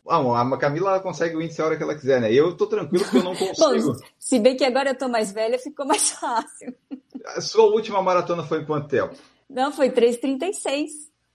Ah, a Camila consegue o índice a hora que ela quiser, né? Eu tô tranquilo porque eu não consigo. Bom, se bem que agora eu tô mais velha, ficou mais fácil. A sua última maratona foi em quanto tempo? Não, foi 3,36.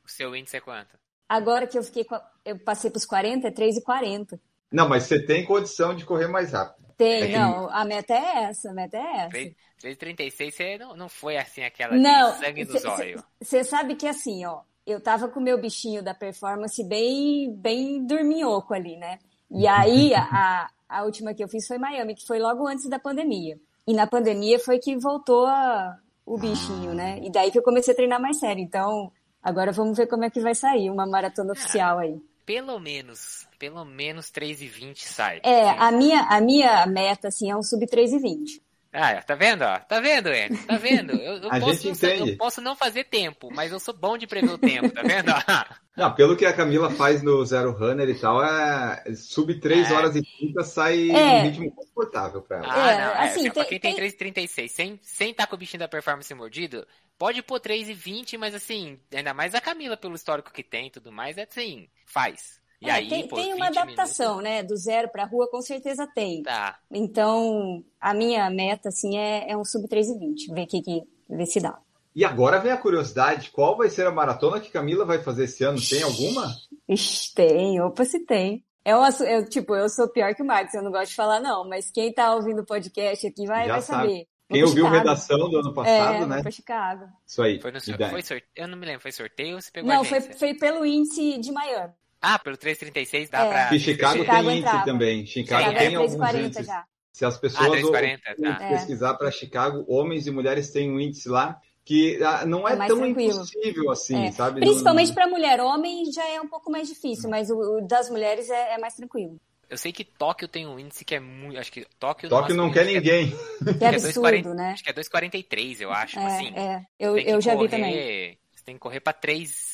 O seu índice é quanto? Agora que eu fiquei, eu passei pros 40, é 3,40. Não, mas você tem condição de correr mais rápido. Tem, é não, a meta é essa, a meta é essa. 3,36 você não, não foi assim aquela não, sangue nos olhos. Você sabe que assim, ó, eu tava com o meu bichinho da performance bem, bem dorminhoco ali, né? E aí, a, a última que eu fiz foi Miami, que foi logo antes da pandemia. E na pandemia foi que voltou a, o bichinho, né? E daí que eu comecei a treinar mais sério. Então, agora vamos ver como é que vai sair uma maratona oficial aí. Pelo menos, pelo menos 3,20 sai. É, a minha, a minha meta, assim, é um sub 3,20. Ah, tá vendo? Ó? Tá vendo, Enio? Tá vendo? Eu, eu a posso, gente entende. eu posso não fazer tempo, mas eu sou bom de prever o tempo, tá vendo? não, pelo que a Camila faz no Zero Runner e tal, é sub 3 é. horas e 30 sai é. um ritmo confortável pra ela. Ah, é, não, é, assim, assim, tem, pra quem tem, tem 3,36, sem, sem tá com o bichinho da performance mordido, pode pôr 3,20, mas assim, ainda mais a Camila pelo histórico que tem e tudo mais, é assim, faz. E é, aí, tem, pô, tem uma adaptação, minutos... né? Do zero para rua, com certeza tem. Tá. Então, a minha meta, assim, é, é um sub 3,20. Ver o que, que ver se dá. E agora vem a curiosidade: qual vai ser a maratona que Camila vai fazer esse ano? Tem alguma? Ixi, tem, opa, se tem. É um eu, tipo, eu sou pior que o Marcos, eu não gosto de falar, não, mas quem tá ouvindo o podcast aqui vai, Já vai sabe. saber. Quem ouviu Chicago. redação do ano passado, é, né? Pra Chicago. Isso aí. Foi no? Foi sorteio. Eu não me lembro, foi sorteio ou você pegou Não, a foi, foi pelo índice de Miami. Ah, pelo 336 dá É. pra. Que Chicago, Chicago tem índice entrava. também. Chicago Chicago tem é alguns 3,40 índices. já. Se as Ah, pessoas 340, ou- tá. pesquisar para Chicago, homens e mulheres têm um índice lá que ah, não é, É tão tranquilo. impossível assim, É. sabe? Principalmente Não- pra mulher. Homem já é um pouco mais difícil, mas o, o das mulheres é, é mais tranquilo. Eu sei que Tóquio tem um índice que é muito. Acho que Tóquio. Tóquio não quer acho ninguém. Que é que é absurdo, 2,40 né? Acho que é 2,43, eu acho. É, assim. é. Eu, eu já vi correr- também. Você tem que correr pra 3,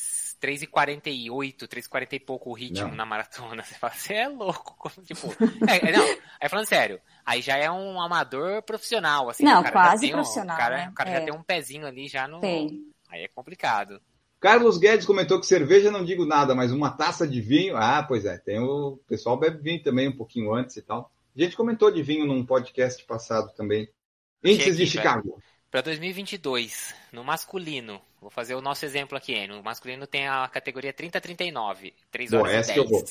3,48, 3,40 e pouco o ritmo Não. na maratona. Você fala, você é louco. Tipo, é, é, não, aí falando sério, aí já é um amador profissional, assim. Não, o cara já quase tem um- profissional, O cara, né? o cara É. já tem um pezinho ali já no. Tem. Aí é complicado. Carlos Guedes comentou que cerveja não digo nada, mas uma taça de vinho. Ah, pois é, tem o, o pessoal bebe vinho também um pouquinho antes e tal. A gente comentou de vinho num podcast passado também. Índices de Chicago. Pra 2022, no masculino, vou fazer o nosso exemplo aqui, hein? No masculino tem a categoria 30-39, 3 Boa, horas essa e que eu 10. vou.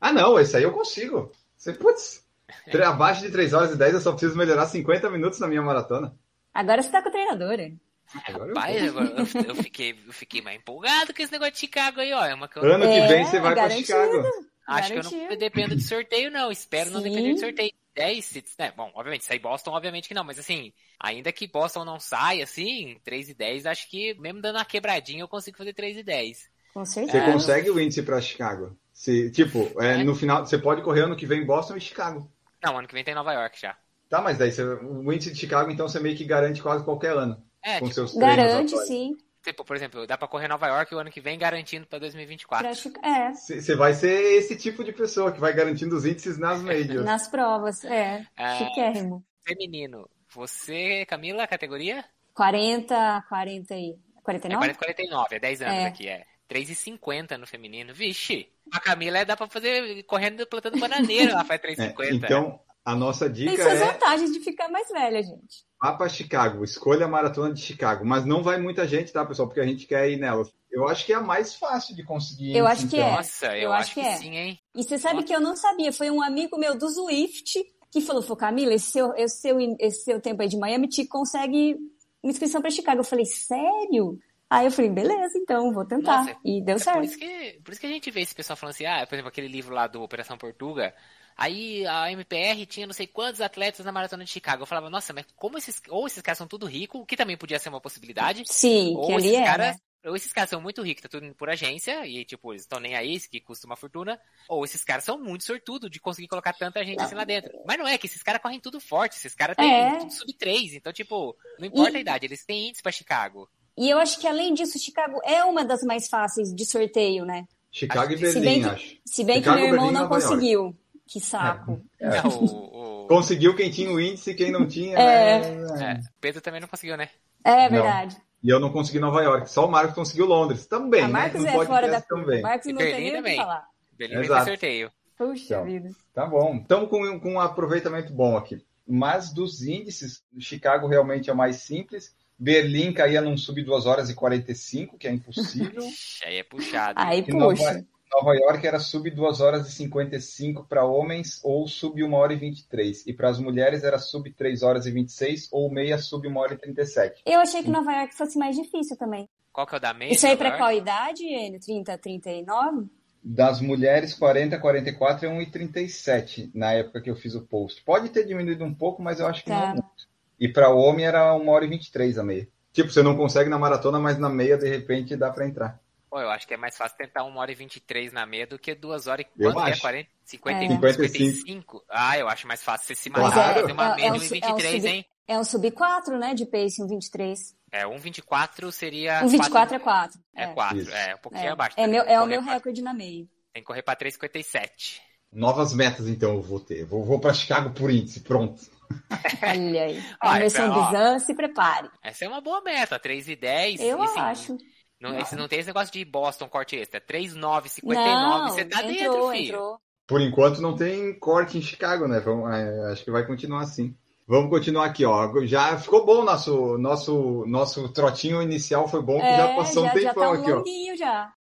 Ah, não, esse aí eu consigo. Você, putz, abaixo de 3 horas e 10 eu só preciso melhorar 50 minutos na minha maratona. Agora você tá com o treinador, hein? Agora eu Rapaz, eu, eu fiquei, eu fiquei mais empolgado com esse negócio de Chicago aí, ó. É uma que eu Ano que É, vem você vai pra garantido. Chicago. acho que eu não dependo de sorteio, não. Espero não Sim. depender de sorteio. 10, se- né? Bom, obviamente, sair Boston, obviamente que não, mas assim, ainda que Boston não saia, assim, 3 e 10, acho que mesmo dando uma quebradinha eu consigo fazer 3 e 10. Com Você certeza. consegue o índice pra Chicago. Se, tipo, é, É. no final, você pode correr ano que vem Boston e Chicago. Não, ano que vem tem Nova York já. Tá, mas daí você- o índice de Chicago, então, você meio que garante quase qualquer ano. É, com tipo, seus Garante, sim. Tipo, por exemplo, dá pra correr Nova York o ano que vem garantindo pra 2024. Pra Chica- É, Você você vai ser esse tipo de pessoa que vai garantindo os índices nas majors. nas provas. É, Ah. chiquérrimo. Feminino. Você, Camila, categoria? 40, 40 e... É 49? 40, 49, é 10 anos É. aqui, é. 3,50 no feminino. Vixe, a Camila é, dá pra fazer correndo plantando bananeira, ela faz É, 3,50. então, a nossa Tem dica suas é vantagens de ficar mais velha, gente. Vá para Chicago, escolha a maratona de Chicago. Mas não vai muita gente, tá, pessoal? Porque a gente quer ir nela. Eu acho que é a mais fácil de conseguir. Eu acho que então. é. Nossa, eu, Eu acho, acho que, é. sim, hein? E você sabe Nossa. que eu não sabia. Foi um amigo meu do Zwift que falou, falou, Camila, esse seu, esse, seu, esse seu tempo aí de Miami te consegue uma inscrição pra Chicago. Eu falei, sério? Aí eu falei, beleza, então, vou tentar. Nossa, e deu É por certo. isso, que, por isso que a gente vê esse pessoal falando assim, ah, por exemplo, aquele livro lá do Operação Portuga, aí a MPR tinha não sei quantos atletas na maratona de Chicago. Eu falava, nossa, mas como esses, ou esses caras são tudo ricos, o que também podia ser uma possibilidade, Sim, que ou ali esses é, caras, né? ou esses caras são muito ricos, tá tudo indo por agência, e tipo, eles estão nem aí, isso que custa uma fortuna, ou esses caras são muito sortudos de conseguir colocar tanta gente assim lá dentro. Mas não é, que esses caras correm tudo forte, esses caras têm É. tudo sub 3, então tipo, não importa E- a idade, eles têm índice pra Chicago. E eu acho que além disso, Chicago é uma das mais fáceis de sorteio, né? Chicago e Se Se Berlim, bem que, acho. se bem que Chicago, meu irmão Berlim não Nova York. conseguiu. Que saco. É. É, o- o- Conseguiu quem tinha o índice e quem não tinha. É. né? É, Pedro também não conseguiu, né? É, verdade. E eu não consegui Nova York. Só o Marcos conseguiu Londres. Também, a né? Marcos No é fora da também. Marcos E não tem Berlim também. falar. Berlim Exato. sorteio. Puxa Então. vida. Tá bom. Estamos com, com um aproveitamento bom aqui. Mas dos índices, Chicago realmente é o mais simples. Berlim caía num sub 2 horas e 45, que é impossível. Ixi, Aí é puxado. Aí E Nova, puxa. Nova York era sub 2 horas e 55 para homens ou sub 1 hora e 23. E para as mulheres era sub 3 horas e 26 ou meia sub 1 hora e 37. Eu achei que Nova York fosse mais difícil também. Qual que é o da meia? Isso aí York? qual idade, Enio? 30, 39? Das mulheres, 40, 44 é 1,37 na época que eu fiz o post. Pode ter diminuído um pouco, mas eu acho que Tá. não muito. E para homem era 1 hora e 23 a meia. Tipo, você não consegue na maratona, mas na meia, de repente, dá para entrar. Pô, eu acho que é mais fácil tentar 1 hora e 23 na meia do que 2 horas e Eu quanto é? acho. 40, 50, É. 55. Ah, eu acho mais fácil você se Claro. matar fazer uma É- é meia um é um 1,23, sub- hein? É um sub 4, né? De pace, um 23. É, 1,24 seria... Um 24 é 4. É 4, Isso. é um pouquinho É, abaixo. é, meu, é o meu pra- recorde na meia. Tem que correr pra 3,57. Novas metas, então, eu vou ter. Vou, vou para Chicago por índice, pronto. Olha aí. Ó, A é versão pra- ó. Bizan, se prepare. Essa é uma boa meta, 3,10. Eu e, assim, acho. Não, esse, não tem esse negócio de Boston corte extra. 3,959, Não, você tá entrou, dentro, filho. entrou. Por enquanto não tem corte em Chicago, né? Vamos- é, acho que vai continuar assim. Vamos continuar aqui, ó. Já ficou bom nosso nosso nosso trotinho inicial foi bom, que É, já passou já, um tempão já tá um aqui, ó. já.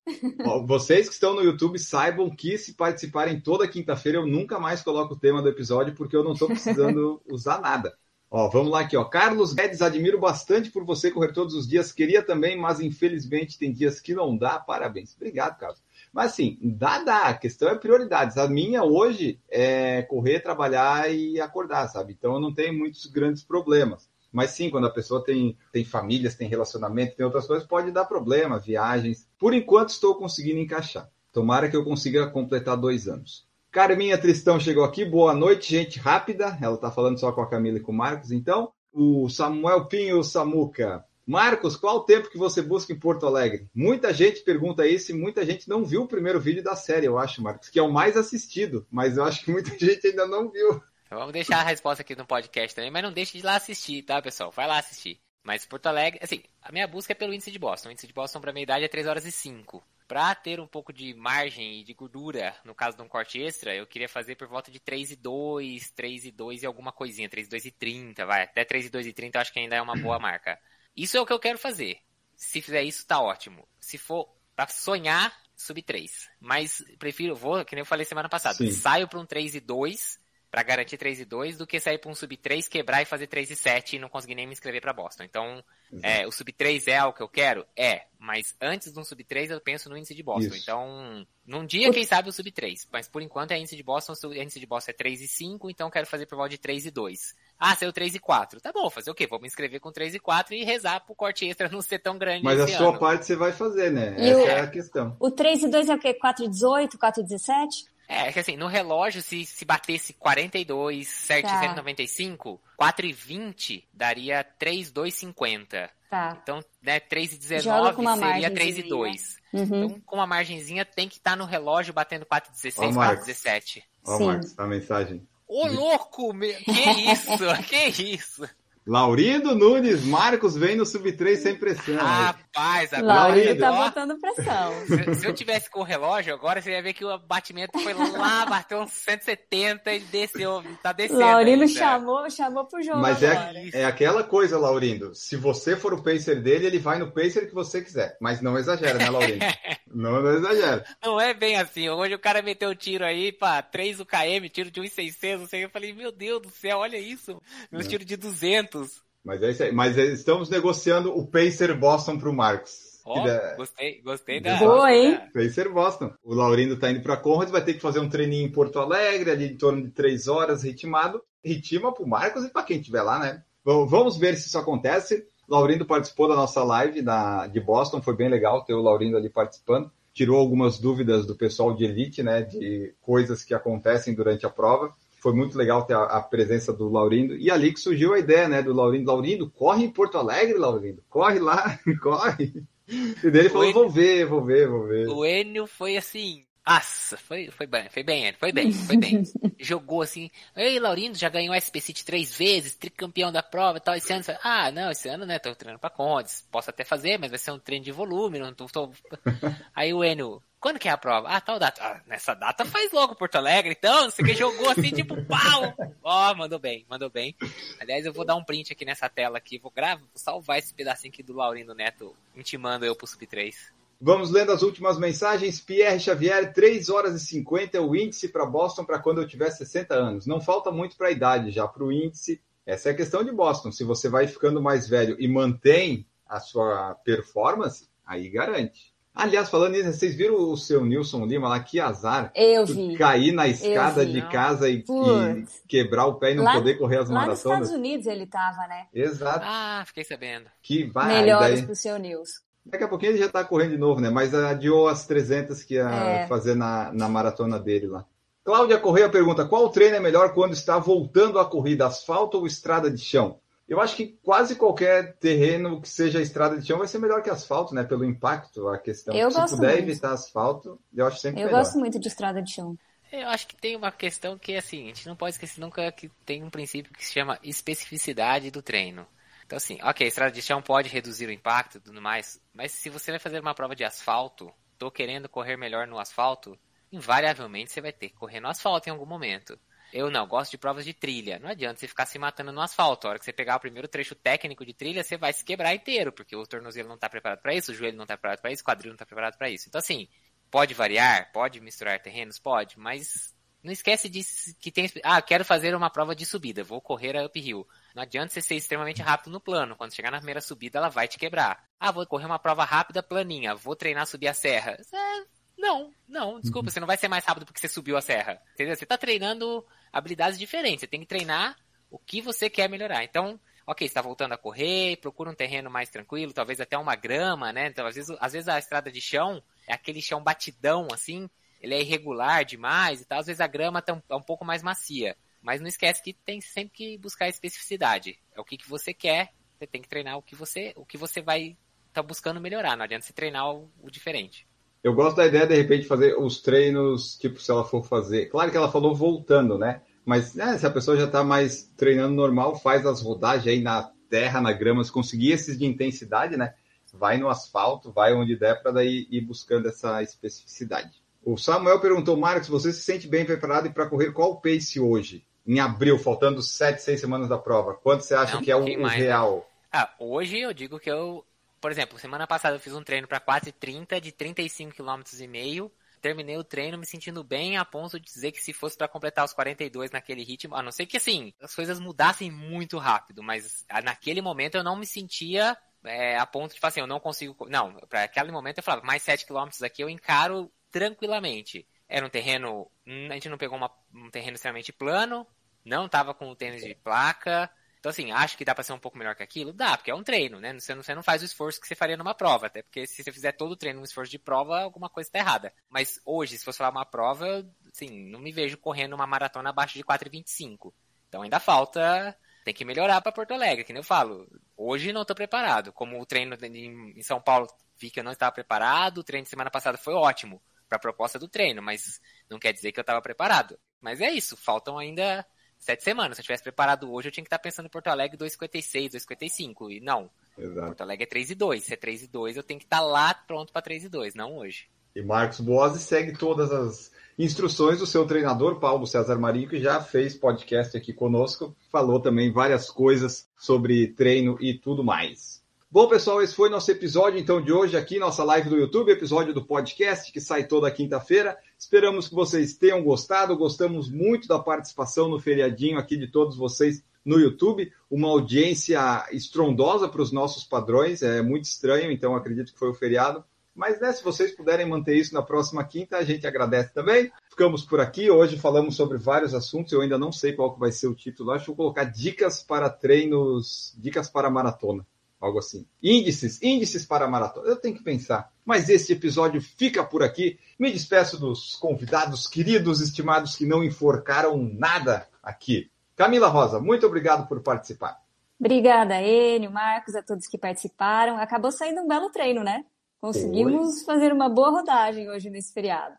Ó, Vocês que estão no YouTube saibam que se participarem toda quinta-feira eu nunca mais coloco o tema do episódio porque eu não estou precisando usar nada. Ó, vamos lá aqui, ó. Carlos Guedes, admiro bastante por você correr todos os dias. Queria também, mas infelizmente tem dias que não dá. Parabéns. Obrigado, Carlos. Mas assim, dá, dá. A questão é prioridades. A minha hoje é correr, trabalhar e acordar, sabe? Então eu não tenho muitos grandes problemas. Mas sim, quando a pessoa tem, tem famílias, tem relacionamento, tem outras coisas, pode dar problema, viagens. Por enquanto estou conseguindo encaixar. Tomara que eu consiga completar dois anos. Carminha Tristão chegou aqui. Boa noite, gente rápida. Ela tá falando só com a Camila e com o Marcos. Então, o Samuel Pinho Samuca. Marcos, qual o tempo que você busca em Porto Alegre? Muita gente pergunta isso e muita gente não viu o primeiro vídeo da série, eu acho, Marcos, que é o mais assistido, mas eu acho que muita gente ainda não viu. Então vamos deixar a resposta aqui no podcast também, mas não deixe de lá assistir, tá, pessoal? Vai lá assistir. Mas Porto Alegre, assim, a minha busca é pelo índice de Boston. O índice de Boston para minha idade é 3 horas e 5. Para ter um pouco de margem e de gordura, no caso de um corte extra, eu queria fazer por volta de 3 e 2, 3 e 2 e alguma coisinha, 3 e 2 e 30, vai. Até 3 e 2 e 30 eu acho que ainda é uma boa marca. Isso é o que eu quero fazer. Se fizer isso, tá ótimo. Se for pra sonhar, sub 3. Mas prefiro, vou, que nem eu falei semana passada, Sim. saio pra um 3 e 2 pra garantir 3 e 2 do que sair pra um sub 3, quebrar e fazer 3 e 7 e não conseguir nem me inscrever pra Boston. Então, é, o sub 3 é o que eu quero? É. Mas antes de um sub 3 eu penso no índice de Boston. Isso. Então, num dia, quem sabe o sub 3. Mas por enquanto é índice de Boston, o índice de Boston é 3 e 5, então eu quero fazer por volta de 3 e 2. Ah, saiu 3 e 4. Tá bom, fazer o quê? Vou me inscrever com 3 e 4 e rezar pro corte extra não ser tão grande Mas a sua ano. parte você vai fazer, né? E Essa o- é a questão. O 3 e 2 é o quê? 4 e 18, 4 e 17? É, que assim, no relógio, se, se batesse 42, certo, Tá. 195, 4 e 20 daria 3, 2, 50. Tá. Então, né, 3 e Joga 19 com uma seria 3 e margenzinha. 2. Uhum. Então, com uma margenzinha, tem que estar no relógio batendo 4 e 16, Ó, 4 e Marcos. 17. Ó, Sim. Marcos, a mensagem. Ô, louco! meu- Que isso? que isso? Laurindo Nunes, Marcos vem no Sub-3 sem pressão. Rapaz, agora... Laurindo tá botando pressão. Se, se eu tivesse com o relógio agora, você ia ver que o batimento foi lá, bateu uns 170 e desceu, tá descendo. Laurindo ainda. chamou, chamou pro jogo Mas agora. é, é aquela coisa, Laurindo. Se você for o pacer dele, ele vai no pacer que você quiser. Mas não exagera, né, Laurindo? não, não exagera. Não é bem assim. Hoje o cara meteu tiro aí pra 3 UKM, tiro de 1,600, não sei. Eu falei, meu Deus do céu, olha isso. Meus É. tiros de 200. Mas é isso aí. Mas estamos negociando o pacer Boston pro Marcos. Ó, Que dá- gostei, gostei da... Boa, hein? Pacer Boston. O Laurindo tá indo pra Conrads, vai ter que fazer um treininho em Porto Alegre, ali em torno de três horas, ritmado. Ritima pro Marcos e pra quem estiver lá, né? Vamos ver se isso acontece. O Laurindo participou da nossa live da, de Boston, foi bem legal ter o Laurindo ali participando. Tirou algumas dúvidas do pessoal de elite, né? De coisas que acontecem durante a prova. Foi muito legal ter a, a presença do Laurindo. E ali que surgiu a ideia, né? Do Laurindo. Laurindo, corre em Porto Alegre, Laurindo. Corre lá, corre. E daí ele falou, Oi. vou ver, vou ver, vou ver. O Enio foi assim. Nossa, foi, foi bem, foi bem, foi bem, foi bem. Jogou assim. Ei, Laurindo já ganhou SP City três vezes, tricampeão da prova e tal. Esse ano, você- ah, não, esse ano, né, tô treinando pra Condes. Posso até fazer, mas vai ser um treino de volume, não tô. tô- Aí o Enio, quando que é a prova? Ah, tal data. Ah, nessa data faz logo Porto Alegre, então. Você que jogou assim, tipo, pau! Ó, mandou bem, mandou bem. Aliás, eu vou dar um print aqui nessa tela aqui, vou gravar, vou salvar esse pedacinho aqui do Laurindo Neto, intimando eu pro Sub 3. Vamos lendo as últimas mensagens. Pierre Xavier, 3 horas e 50 é o índice para Boston para quando eu tiver 60 anos. Não falta muito para a idade já para o índice. Essa é a questão de Boston. Se você vai ficando mais velho e mantém a sua performance, aí garante. Aliás, falando nisso, vocês viram o seu Nilson Lima lá? Que azar. Eu vi. Cair na escada vi, de não. casa e, e quebrar o pé e não Lá- poder correr as Lá nos maratonas. Estados Unidos ele tava, né? Exato. Ah, fiquei sabendo. Que vai. Melhoras daí- pro seu News. Daqui a pouquinho ele já tá correndo de novo, né? Mas adiou as 300 que ia É. fazer na, na maratona dele lá. Cláudia Correia pergunta: qual treino é melhor quando está voltando à corrida, asfalto ou estrada de chão? Eu acho que quase qualquer terreno que seja estrada de chão vai ser melhor que asfalto, né? Pelo impacto, a questão. Eu Se gosto puder muito. evitar asfalto, eu acho sempre Eu melhor. gosto muito de estrada de chão. Eu acho que tem uma questão que, assim, a gente não pode esquecer nunca que tem um princípio que se chama especificidade do treino. Então, assim, ok, estrada de chão pode reduzir o impacto e tudo mais, mas se você vai fazer uma prova de asfalto, tô querendo correr melhor no asfalto, invariavelmente você vai ter que correr no asfalto em algum momento. Eu não, gosto de provas de trilha. Não adianta você ficar se matando no asfalto. A hora que você pegar o primeiro trecho técnico de trilha, você vai se quebrar inteiro, porque o tornozelo não está preparado para isso, o joelho não está preparado para isso, o quadril não está preparado para isso. Então, assim, pode variar, pode misturar terrenos, pode, mas não esquece de que tem. Ah, quero fazer uma prova de subida, vou correr a uphill. Não adianta você ser extremamente rápido no plano. Quando chegar na primeira subida, ela vai te quebrar. Ah, vou correr uma prova rápida, planinha. Vou treinar subir a serra. É, não, não, desculpa, uhum. você não vai ser mais rápido porque você subiu a serra. Entendeu? Você está treinando habilidades diferentes. Você tem que treinar o que você quer melhorar. Então, ok, está voltando a correr, procura um terreno mais tranquilo, talvez até uma grama, né? Então, às vezes, às vezes a estrada de chão é aquele chão batidão, assim, ele é irregular demais e tal. Às vezes a grama tá um, é um pouco mais macia. Mas não esquece que tem sempre que buscar especificidade. É o que, que você quer, você tem que treinar o que você, o que você vai estar tá buscando melhorar. Não adianta você treinar o, o diferente. Eu gosto da ideia, de repente, fazer os treinos, tipo, se ela for fazer. Claro que ela falou voltando, né? Mas né, se a pessoa já está mais treinando normal, faz as rodagens aí na terra, na grama, se conseguir esses de intensidade, né? Vai no asfalto, vai onde der para ir buscando essa especificidade. O Samuel perguntou, Marcos, você se sente bem preparado para correr qual pace hoje? em abril, faltando sete, seis semanas da prova? Quanto você acha é um que é o, mais, real? Né? Ah, hoje eu digo que eu, por exemplo, semana passada eu fiz um treino para 4,30 de 35 km e meio. Terminei o treino me sentindo bem a ponto de dizer que se fosse para completar os 42 naquele ritmo, a não ser que assim, as coisas mudassem muito rápido, mas naquele momento eu não me sentia é, a ponto de falar assim, eu não consigo. Não, para aquele momento eu falava, mais 7 km aqui eu encaro tranquilamente. Era um terreno. A gente não pegou uma, um terreno extremamente plano, não tava com o tênis de placa. Então, assim, acho que dá para ser um pouco melhor que aquilo? Dá, porque é um treino, né? Você não, você não faz o esforço que você faria numa prova, até porque se você fizer todo o treino um esforço de prova, alguma coisa está errada. Mas hoje, se fosse falar uma prova, assim, não me vejo correndo uma maratona abaixo de 4,25. Então ainda falta, tem que melhorar para Porto Alegre, que nem eu falo. Hoje não estou preparado. Como o treino em São Paulo vi que eu não estava preparado, o treino de semana passada foi ótimo para a proposta do treino, mas não quer dizer que eu estava preparado. Mas é isso, faltam ainda sete semanas. Se eu tivesse preparado hoje, eu tinha que estar pensando em Porto Alegre 2,56, 2,55. E não. Exato. Porto Alegre é 3 e 2. Se é 3 e 2, eu tenho que estar lá pronto para 3 e 2, não hoje. E Marcos Boazzi segue todas as instruções do seu treinador, Paulo César Marinho, que já fez podcast aqui conosco, falou também várias coisas sobre treino e tudo mais. Bom, pessoal, esse foi nosso episódio então de hoje aqui, nossa live do YouTube, episódio do podcast que sai toda quinta-feira. Esperamos que vocês tenham gostado. Gostamos muito da participação no feriadinho aqui de todos vocês no YouTube. Uma audiência estrondosa para os nossos padrões, é muito estranho, então acredito que foi o feriado. Mas né, se vocês puderem manter isso na próxima quinta, a gente agradece também. Ficamos por aqui. Hoje falamos sobre vários assuntos. Eu ainda não sei qual vai ser o título. Acho que vou colocar dicas para treinos, dicas para maratona algo assim. Índices, índices para maratona. Eu tenho que pensar. Mas este episódio fica por aqui. Me despeço dos convidados queridos, estimados que não enforcaram nada aqui. Camila Rosa, muito obrigado por participar. Obrigada, Enio, Marcos, a todos que participaram. Acabou saindo um belo treino, né? Conseguimos Oi. fazer uma boa rodagem hoje nesse feriado.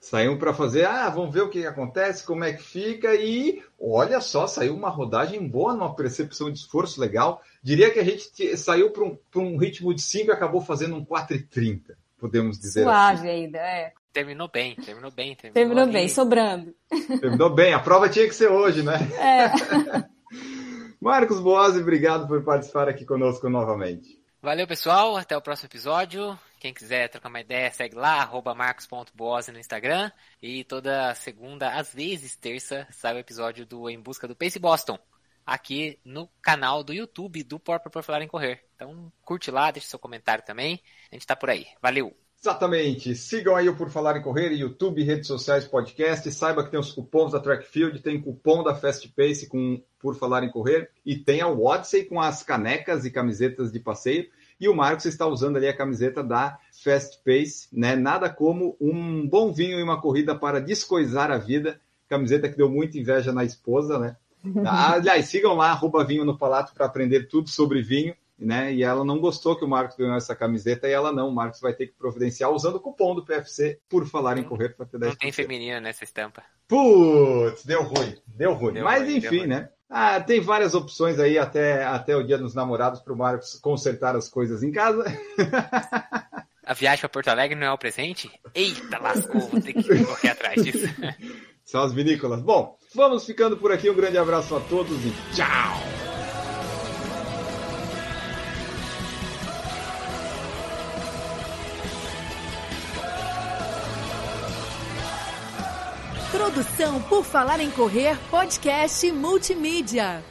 Saímos para fazer, ah, vamos ver o que acontece, como é que fica, e olha só, saiu uma rodagem boa, numa percepção de esforço legal. Diria que a gente saiu para um, um ritmo de 5 e acabou fazendo um 4,30, podemos dizer Suave assim. ainda, é. Terminou bem, terminou bem. Terminou, terminou bem, sobrando. Terminou bem, a prova tinha que ser hoje, né? É. Marcos Boazzi, obrigado por participar aqui conosco novamente. Valeu, pessoal. Até o próximo episódio. Quem quiser trocar uma ideia, segue lá, arroba marcos.boase no Instagram. E toda segunda, às vezes terça, sai o episódio do Em Busca do Pace Boston. Aqui no canal do YouTube do Porta por Falar em Correr. Então curte lá, deixa seu comentário também. A gente tá por aí. Valeu! Exatamente. Sigam aí o Por Falar em Correr, YouTube, redes sociais, podcast. Saiba que tem os cupons da Trackfield, tem cupom da Fast Pace com Por Falar em Correr e tem a Odyssey com as canecas e camisetas de passeio. E o Marcos está usando ali a camiseta da Fast Pace, né? Nada como um bom vinho e uma corrida para descoisar a vida. Camiseta que deu muita inveja na esposa, né? Aliás, sigam lá, arroba vinho no palato para aprender tudo sobre vinho. Né? E ela não gostou que o Marcos ganhou essa camiseta e ela não. O Marcos vai ter que providenciar usando o cupom do PFC por falar em correr para ter 10%. Não tem feminina nessa estampa. Putz, deu ruim, deu ruim. Deu Mas ruim, enfim, né? Ah, tem várias opções aí até, até o dia dos namorados para o Marcos consertar as coisas em casa. A viagem para Porto Alegre não é o presente? Eita, lascou, vou ter que correr atrás disso. São as vinícolas. Bom, vamos ficando por aqui. Um grande abraço a todos e tchau! Produção por Falar em Correr, podcast multimídia.